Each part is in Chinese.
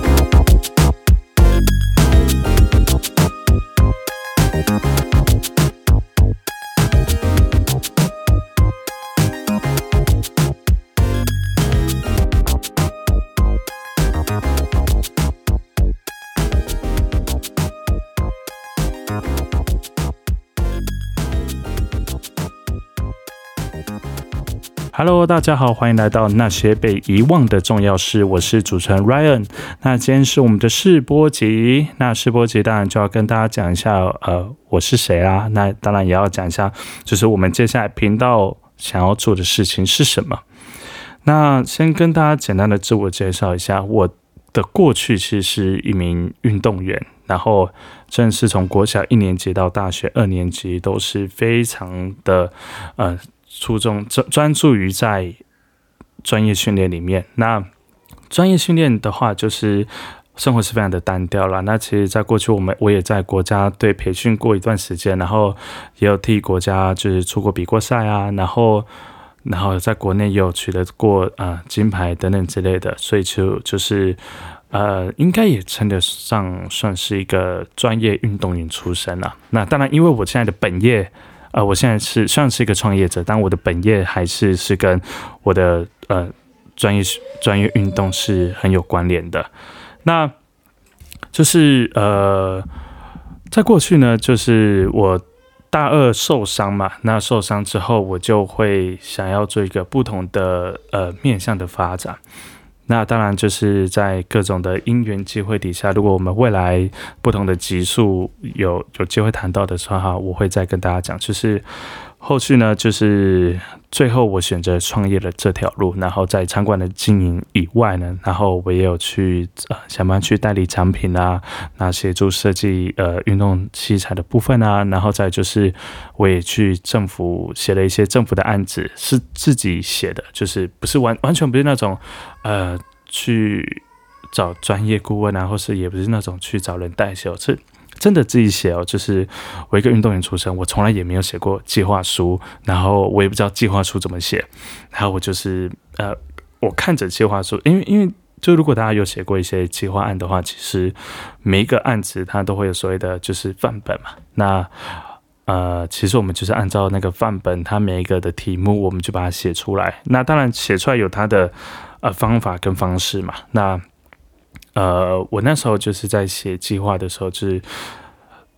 Bye. Hello，大家好，欢迎来到那些被遗忘的重要事。我是主持人 Ryan。那今天是我们的试播集。那试播集当然就要跟大家讲一下，呃，我是谁啦。那当然也要讲一下，就是我们接下来频道想要做的事情是什么。那先跟大家简单的自我介绍一下，我的过去其实是一名运动员，然后正是从国小一年级到大学二年级都是非常的呃。注重专专注于在专业训练里面。那专业训练的话，就是生活是非常的单调了。那其实，在过去，我们我也在国家队培训过一段时间，然后也有替国家就是出国比过赛啊，然后然后在国内也有取得过啊金牌等等之类的。所以就就是呃，应该也称得上算是一个专业运动员出身了。那当然，因为我现在的本业。呃，我现在是算是一个创业者，但我的本业还是是跟我的呃专业专业运动是很有关联的。那就是呃，在过去呢，就是我大二受伤嘛，那受伤之后，我就会想要做一个不同的呃面向的发展。那当然就是在各种的因缘机会底下，如果我们未来不同的集数有有机会谈到的时候哈，我会再跟大家讲。就是后续呢，就是最后我选择创业的这条路，然后在餐馆的经营以外呢，然后我也有去呃想办法去代理产品啊，那协助设计呃运动器材的部分啊，然后再就是我也去政府写了一些政府的案子，是自己写的，就是不是完完全不是那种。呃，去找专业顾问啊，或是也不是那种去找人代写，是真的自己写哦。就是我一个运动员出身，我从来也没有写过计划书，然后我也不知道计划书怎么写。然后我就是呃，我看着计划书，因为因为就如果大家有写过一些计划案的话，其实每一个案子它都会有所谓的就是范本嘛。那呃，其实我们就是按照那个范本，它每一个的题目，我们就把它写出来。那当然写出来有它的。呃，方法跟方式嘛，那呃，我那时候就是在写计划的时候，就是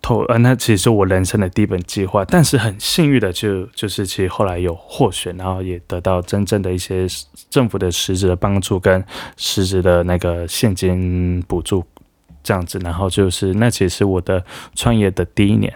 投呃，那其实是我人生的第一本计划，但是很幸运的就就是其实后来有获选，然后也得到真正的一些政府的实质的帮助跟实质的那个现金补助这样子，然后就是那其实我的创业的第一年，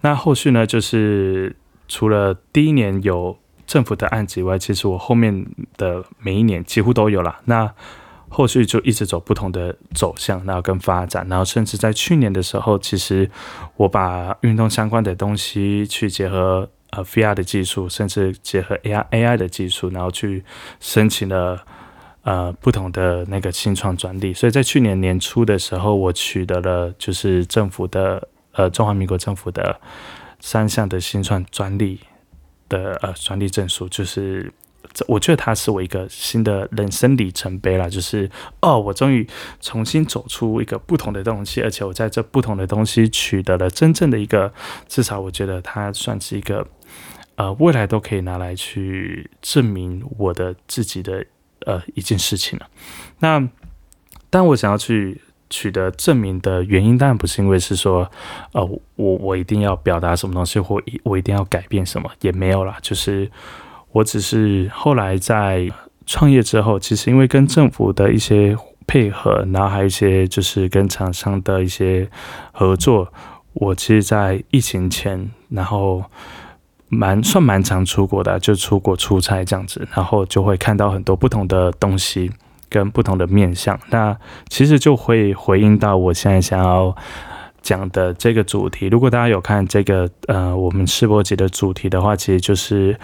那后续呢，就是除了第一年有。政府的案子以外，其实我后面的每一年几乎都有了。那后续就一直走不同的走向，然后跟发展，然后甚至在去年的时候，其实我把运动相关的东西去结合呃 VR 的技术，甚至结合 AI AI 的技术，然后去申请了呃不同的那个新创专利。所以在去年年初的时候，我取得了就是政府的呃中华民国政府的三项的新创专利。的呃专利证书，就是我觉得它是我一个新的人生里程碑了。就是哦，我终于重新走出一个不同的东西，而且我在这不同的东西取得了真正的一个，至少我觉得它算是一个呃未来都可以拿来去证明我的自己的呃一件事情了。那当我想要去。取得证明的原因当然不是因为是说，呃，我我一定要表达什么东西，或我一定要改变什么，也没有啦。就是我只是后来在创业之后，其实因为跟政府的一些配合，然后还有一些就是跟厂商的一些合作，我其实，在疫情前，然后蛮算蛮常出国的，就出国出差这样子，然后就会看到很多不同的东西。跟不同的面向，那其实就会回应到我现在想要讲的这个主题。如果大家有看这个呃我们世博节的主题的话，其实就是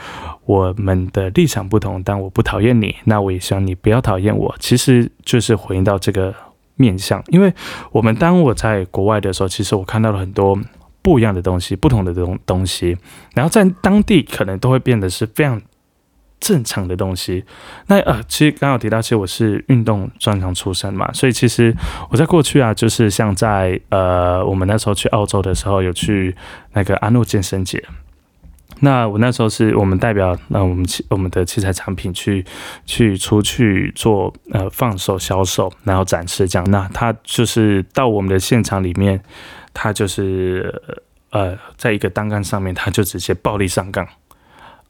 我们的立场不同，但我不讨厌你，那我也希望你不要讨厌我。其实就是回应到这个面向，因为我们当我在国外的时候，其实我看到了很多不一样的东西，不同的东东西，然后在当地可能都会变得是非常。正常的东西。那呃，其实刚好提到，其实我是运动专长出身嘛，所以其实我在过去啊，就是像在呃，我们那时候去澳洲的时候，有去那个阿诺健身节。那我那时候是我们代表那我们器我们的器材产品去去出去做呃放手销售，然后展示这样。那他就是到我们的现场里面，他就是呃在一个单杠上面，他就直接暴力上杠。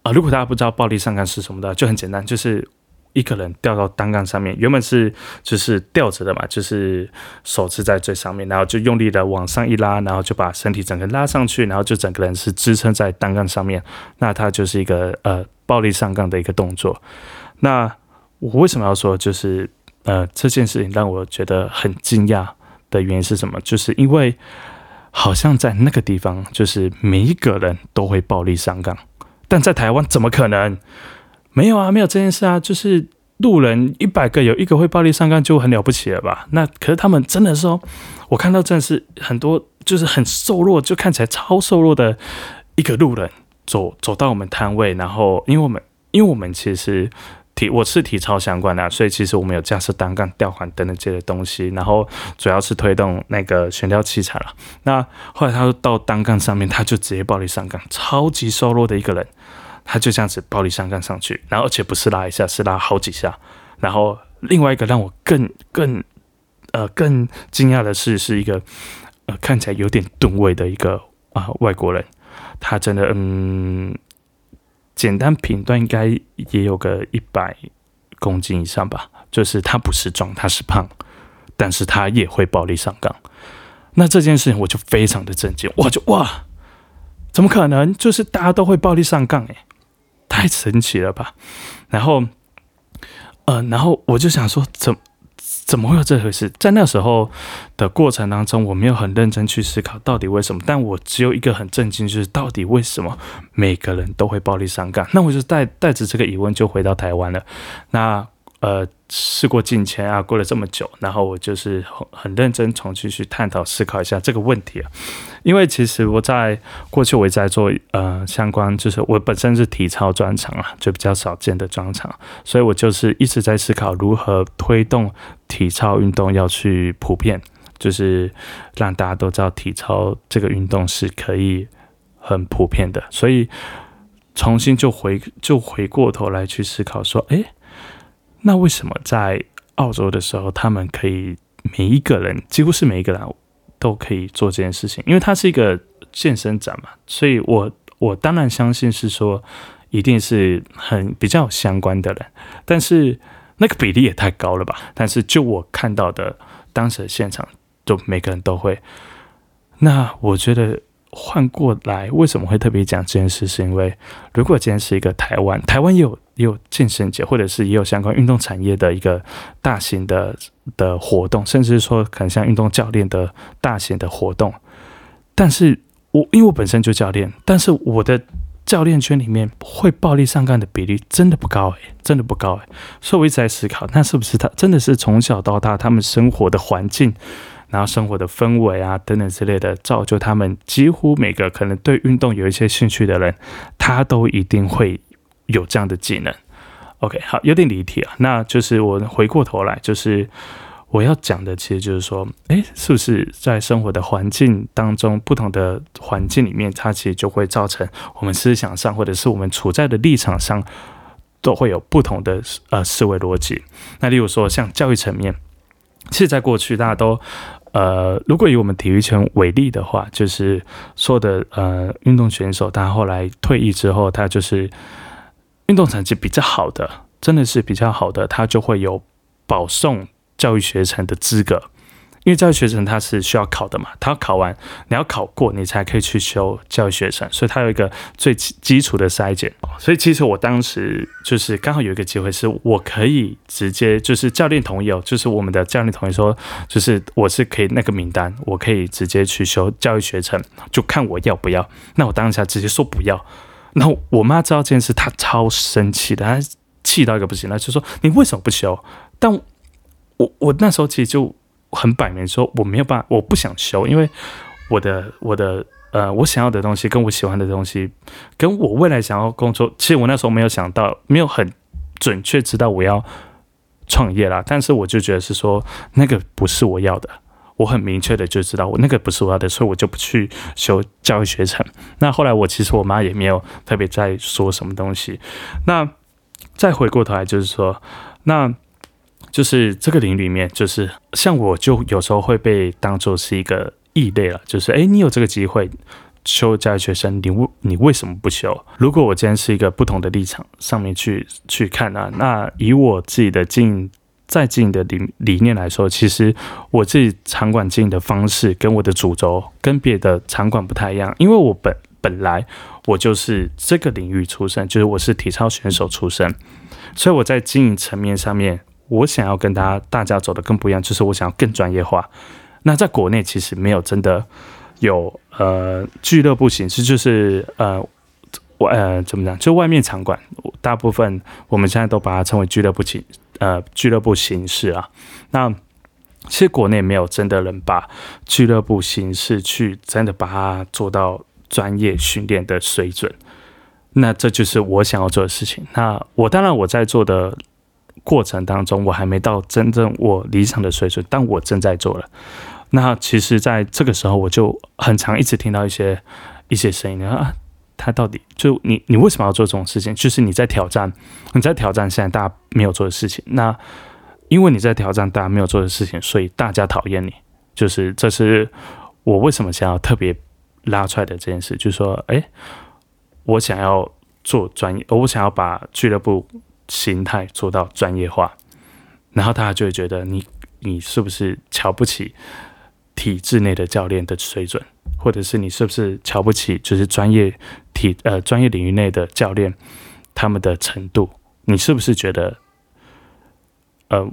啊，如果大家不知道暴力上杠是什么的，就很简单，就是。一个人吊到单杠上面，原本是就是吊着的嘛，就是手是在最上面，然后就用力的往上一拉，然后就把身体整个拉上去，然后就整个人是支撑在单杠上面。那它就是一个呃暴力上杠的一个动作。那我为什么要说就是呃这件事情让我觉得很惊讶的原因是什么？就是因为好像在那个地方，就是每一个人都会暴力上杠，但在台湾怎么可能？没有啊，没有这件事啊，就是路人一百个有一个会暴力上杠就很了不起了吧？那可是他们真的说，我看到真的是很多，就是很瘦弱，就看起来超瘦弱的一个路人走走到我们摊位，然后因为我们因为我们其实体我是体操相关的，所以其实我们有架设单杠、吊环等等这些东西，然后主要是推动那个悬吊器材了。那后来他到单杠上面，他就直接暴力上杠，超级瘦弱的一个人。他就这样子暴力上杠上去，然后而且不是拉一下，是拉好几下。然后另外一个让我更更呃更惊讶的是，是一个呃看起来有点吨位的一个啊外国人，他真的嗯简单评断应该也有个一百公斤以上吧。就是他不是壮，他是胖，但是他也会暴力上杠。那这件事情我就非常的震惊，我就哇，怎么可能？就是大家都会暴力上杠诶。太神奇了吧！然后，呃，然后我就想说，怎怎么会有这回事？在那时候的过程当中，我没有很认真去思考到底为什么，但我只有一个很震惊，就是到底为什么每个人都会暴力上杠？那我就带带着这个疑问就回到台湾了。那。呃，事过境迁啊，过了这么久，然后我就是很很认真重新去探讨思考一下这个问题啊。因为其实我在过去我也在做呃相关，就是我本身是体操专场啊，就比较少见的专场，所以我就是一直在思考如何推动体操运动要去普遍，就是让大家都知道体操这个运动是可以很普遍的，所以重新就回就回过头来去思考说，哎。那为什么在澳洲的时候，他们可以每一个人，几乎是每一个人都可以做这件事情？因为它是一个健身展嘛，所以我我当然相信是说，一定是很比较相关的人。但是那个比例也太高了吧？但是就我看到的当时的现场，就每个人都会。那我觉得。换过来，为什么会特别讲这件事？是因为如果今天是一个台湾，台湾也有也有健身节，或者是也有相关运动产业的一个大型的的活动，甚至说可能像运动教练的大型的活动。但是我因为我本身就教练，但是我的教练圈里面会暴力上杠的比例真的不高诶，真的不高诶。所以我一直在思考，那是不是他真的是从小到大他们生活的环境？然后生活的氛围啊等等之类的，造就他们几乎每个可能对运动有一些兴趣的人，他都一定会有这样的技能。OK，好，有点离题啊。那就是我回过头来，就是我要讲的，其实就是说，诶，是不是在生活的环境当中，不同的环境里面，它其实就会造成我们思想上，或者是我们处在的立场上，都会有不同的呃思维逻辑。那例如说，像教育层面，其实在过去大家都。呃，如果以我们体育圈为例的话，就是说的呃，运动选手他后来退役之后，他就是运动成绩比较好的，真的是比较好的，他就会有保送教育学程的资格。因为教育学程它是需要考的嘛，它要考完，你要考过，你才可以去修教育学程，所以它有一个最基础的筛检。所以其实我当时就是刚好有一个机会，是我可以直接就是教练同意哦，就是我们的教练同意说，就是我是可以那个名单，我可以直接去修教育学程，就看我要不要。那我当下直接说不要。然后我妈知道这件事，她超生气的，她气到一个不行，她就说你为什么不修？但我我那时候其实就。很摆明说我没有办法，我不想修，因为我的我的呃，我想要的东西，跟我喜欢的东西，跟我未来想要工作，其实我那时候没有想到，没有很准确知道我要创业啦。但是我就觉得是说，那个不是我要的，我很明确的就知道我那个不是我要的，所以我就不去修教育学程。那后来我其实我妈也没有特别在说什么东西。那再回过头来就是说，那。就是这个领域里面，就是像我就有时候会被当做是一个异类了。就是哎，你有这个机会修教育学生，你为你为什么不修？如果我今天是一个不同的立场上面去去看啊，那以我自己的经在经营的理理念来说，其实我自己场馆经营的方式跟我的主轴跟别的场馆不太一样，因为我本本来我就是这个领域出身，就是我是体操选手出身，所以我在经营层面上面。我想要跟大家大家走的更不一样，就是我想要更专业化。那在国内其实没有真的有呃俱乐部形式，就是呃我呃怎么讲？就外面场馆，大部分我们现在都把它称为俱乐部形呃俱乐部形式啊。那其实国内没有真的人把俱乐部形式去真的把它做到专业训练的水准。那这就是我想要做的事情。那我当然我在做的。过程当中，我还没到真正我理想的水准，但我正在做了。那其实，在这个时候，我就很常一直听到一些一些声音啊，他到底就你你为什么要做这种事情？就是你在挑战，你在挑战现在大家没有做的事情。那因为你在挑战大家没有做的事情，所以大家讨厌你。就是这是我为什么想要特别拉出来的这件事，就是说，哎，我想要做专业，我想要把俱乐部。形态做到专业化，然后大家就会觉得你你是不是瞧不起体制内的教练的水准，或者是你是不是瞧不起就是专业体呃专业领域内的教练他们的程度？你是不是觉得呃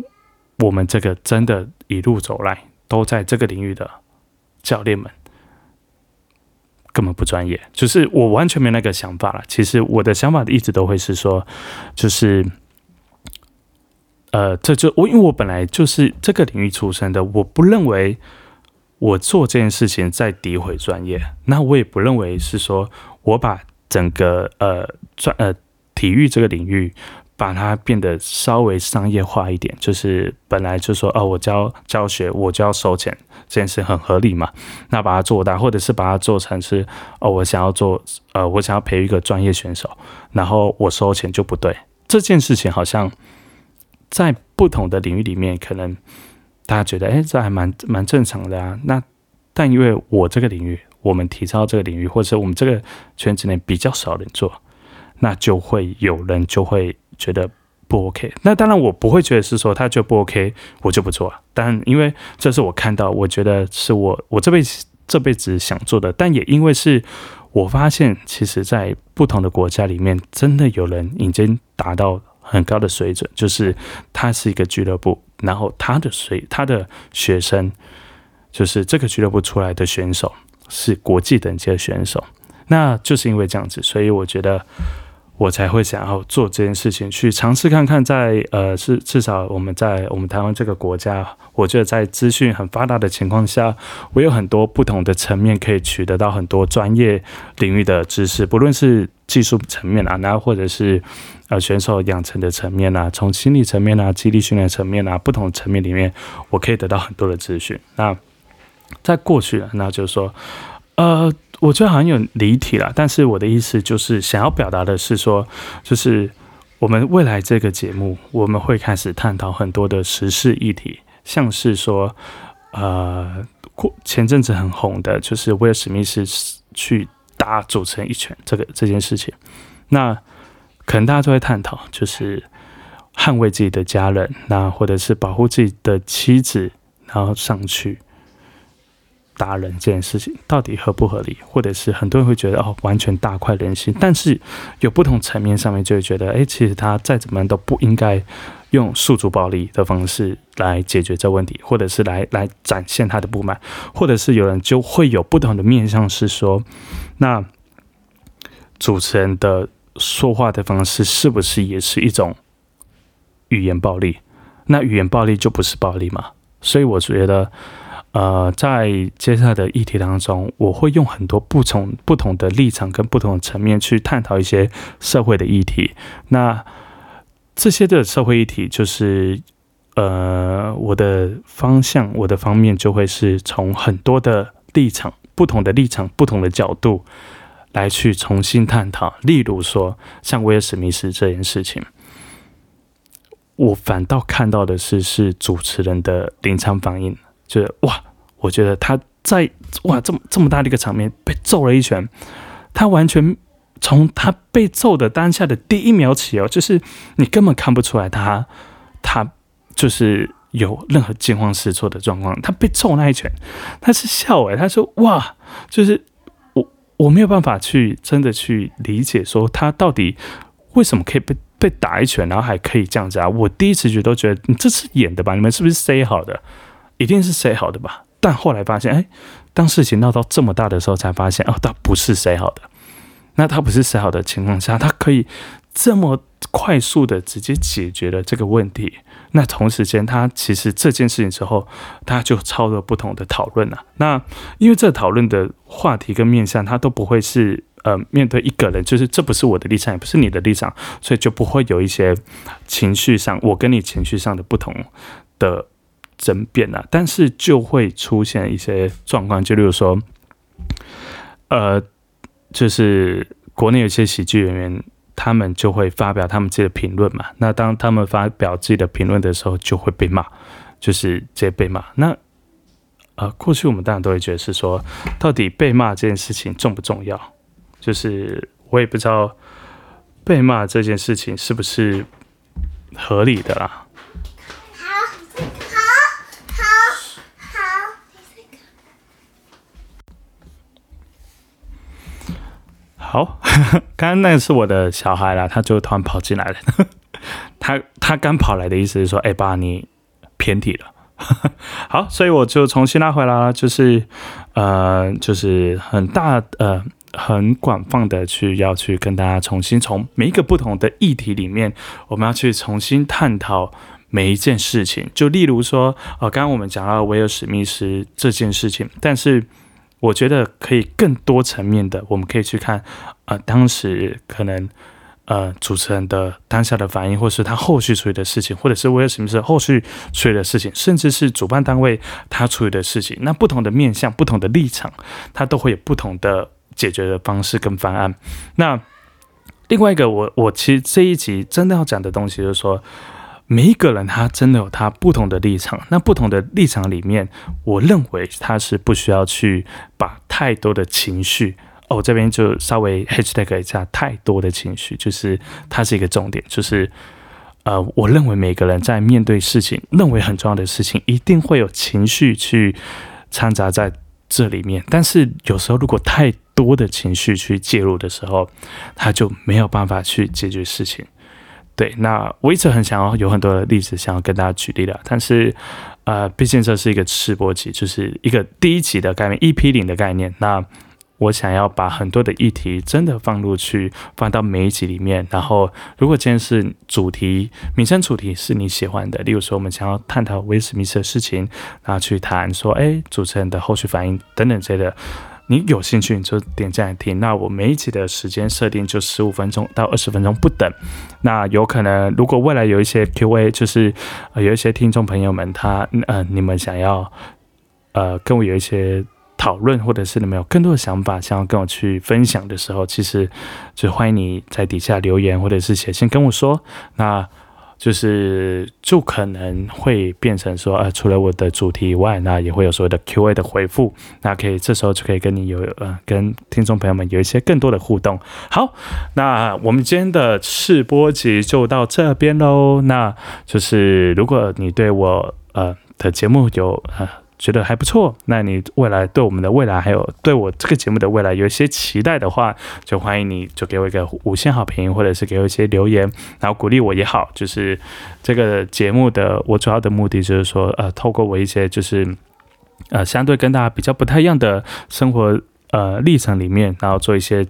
我们这个真的一路走来都在这个领域的教练们？根本不专业，就是我完全没那个想法了。其实我的想法一直都会是说，就是，呃，这就我因为我本来就是这个领域出身的，我不认为我做这件事情在诋毁专业。那我也不认为是说我把整个呃专呃体育这个领域。把它变得稍微商业化一点，就是本来就说哦，我教教学，我就要收钱，这件事很合理嘛。那把它做大，或者是把它做成是哦，我想要做呃，我想要培育一个专业选手，然后我收钱就不对。这件事情好像在不同的领域里面，可能大家觉得哎，这还蛮蛮正常的啊。那但因为我这个领域，我们体操这个领域，或者我们这个圈子内比较少人做，那就会有人就会。觉得不 OK，那当然我不会觉得是说他就不 OK，我就不做。啊但因为这是我看到，我觉得是我我这辈子这辈子想做的。但也因为是我发现，其实在不同的国家里面，真的有人已经达到很高的水准，就是他是一个俱乐部，然后他的水他的学生就是这个俱乐部出来的选手是国际等级的选手。那就是因为这样子，所以我觉得。我才会想要做这件事情，去尝试看看，在呃，是至少我们在我们台湾这个国家，我觉得在资讯很发达的情况下，我有很多不同的层面可以取得到很多专业领域的知识，不论是技术层面啊，那或者是呃选手养成的层面啊，从心理层面啊、激励训练层面啊，不同层面里面，我可以得到很多的资讯。那在过去，那就是说，呃。我觉得好像有离题了，但是我的意思就是想要表达的是说，就是我们未来这个节目，我们会开始探讨很多的时事议题，像是说，呃，前阵子很红的，就是威尔史密斯去打主持人一拳这个这件事情，那可能大家都会探讨，就是捍卫自己的家人，那或者是保护自己的妻子，然后上去。达人这件事情到底合不合理，或者是很多人会觉得哦，完全大快人心。但是有不同层面上面就会觉得，哎，其实他再怎么都不应该用诉诸暴力的方式来解决这问题，或者是来来展现他的不满，或者是有人就会有不同的面向，是说，那主持人的说话的方式是不是也是一种语言暴力？那语言暴力就不是暴力嘛？所以我觉得。呃，在接下来的议题当中，我会用很多不同不同的立场跟不同的层面去探讨一些社会的议题。那这些的社会议题，就是呃，我的方向，我的方面就会是从很多的立场、不同的立场、不同的角度来去重新探讨。例如说，像威尔史密斯这件事情，我反倒看到的是是主持人的临场反应。就是哇，我觉得他在哇这么这么大的一个场面被揍了一拳，他完全从他被揍的当下的第一秒起哦，就是你根本看不出来他他就是有任何惊慌失措的状况。他被揍那一拳，他是笑诶，他说哇，就是我我没有办法去真的去理解说他到底为什么可以被被打一拳，然后还可以这样子啊？我第一次觉得都觉得你这是演的吧？你们是不是 say 好的？一定是谁好的吧？但后来发现，哎，当事情闹到这么大的时候，才发现哦，他不是谁好的。那他不是谁好的情况下，他可以这么快速的直接解决了这个问题。那同时间，他其实这件事情之后，他就超了不同的讨论了。那因为这讨论的话题跟面向，他都不会是呃面对一个人，就是这不是我的立场，也不是你的立场，所以就不会有一些情绪上，我跟你情绪上的不同的。争辩啊，但是就会出现一些状况，就例如说，呃，就是国内有些喜剧演员，他们就会发表他们自己的评论嘛。那当他们发表自己的评论的时候，就会被骂，就是直接被骂。那呃，过去我们当然都会觉得是说，到底被骂这件事情重不重要？就是我也不知道被骂这件事情是不是合理的啦。好，刚刚那个是我的小孩啦，他就突然跑进来了。他他刚跑来的意思是说，哎，爸，你偏题了。好，所以我就重新拉回来了，就是呃，就是很大呃，很广泛的去要去跟大家重新从每一个不同的议题里面，我们要去重新探讨每一件事情。就例如说，呃，刚刚我们讲到威尔史密斯这件事情，但是。我觉得可以更多层面的，我们可以去看，呃，当时可能，呃，主持人的当下的反应，或是他后续处理的事情，或者是威尔史密斯后续处理的事情，甚至是主办单位他处理的事情，那不同的面向、不同的立场，他都会有不同的解决的方式跟方案。那另外一个，我我其实这一集真的要讲的东西，就是说。每一个人他真的有他不同的立场，那不同的立场里面，我认为他是不需要去把太多的情绪哦，这边就稍微 hashtag 一下太多的情绪，就是它是一个重点，就是呃，我认为每个人在面对事情，认为很重要的事情，一定会有情绪去掺杂在这里面，但是有时候如果太多的情绪去介入的时候，他就没有办法去解决事情。对，那我一直很想要有很多的例子想要跟大家举例的，但是，呃，毕竟这是一个试播集，就是一个第一集的概念，一批零的概念。那我想要把很多的议题真的放入去，放到每一集里面。然后，如果今天是主题，名称主题是你喜欢的，例如说我们想要探讨威斯密斯的事情，然后去谈说，哎，主持人的后续反应等等之类的。你有兴趣你就点进来听。那我每一集的时间设定就十五分钟到二十分钟不等。那有可能如果未来有一些 Q&A，就是有一些听众朋友们他呃你们想要呃跟我有一些讨论，或者是你们有更多的想法想要跟我去分享的时候，其实就欢迎你在底下留言或者是写信跟我说。那就是就可能会变成说，呃，除了我的主题以外，那也会有所谓的 Q&A 的回复，那可以这时候就可以跟你有呃，跟听众朋友们有一些更多的互动。好，那我们今天的试播集就到这边喽。那就是如果你对我呃的节目有呃。觉得还不错，那你未来对我们的未来，还有对我这个节目的未来有一些期待的话，就欢迎你就给我一个五星好评，或者是给我一些留言，然后鼓励我也好。就是这个节目的我主要的目的就是说，呃，透过我一些就是呃相对跟大家比较不太一样的生活呃历程里面，然后做一些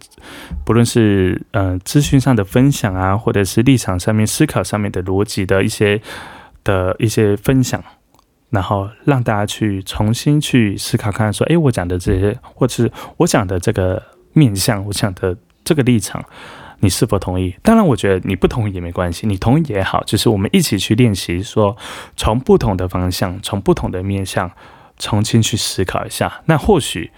不论是呃资讯上的分享啊，或者是立场上面思考上面的逻辑的一些的一些分享。然后让大家去重新去思考，看说，诶，我讲的这些，或是我讲的这个面向，我讲的这个立场，你是否同意？当然，我觉得你不同意也没关系，你同意也好，就是我们一起去练习，说从不同的方向，从不同的面向，重新去思考一下。那或许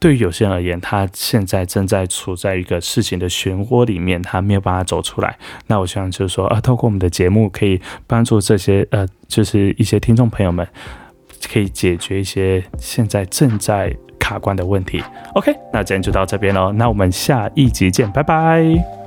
对于有些人而言，他现在正在处在一个事情的漩涡里面，他没有办法走出来。那我希望就是说，啊，透过我们的节目，可以帮助这些呃，就是一些听众朋友们，可以解决一些现在正在卡关的问题。OK，那今天就到这边喽，那我们下一集见，拜拜。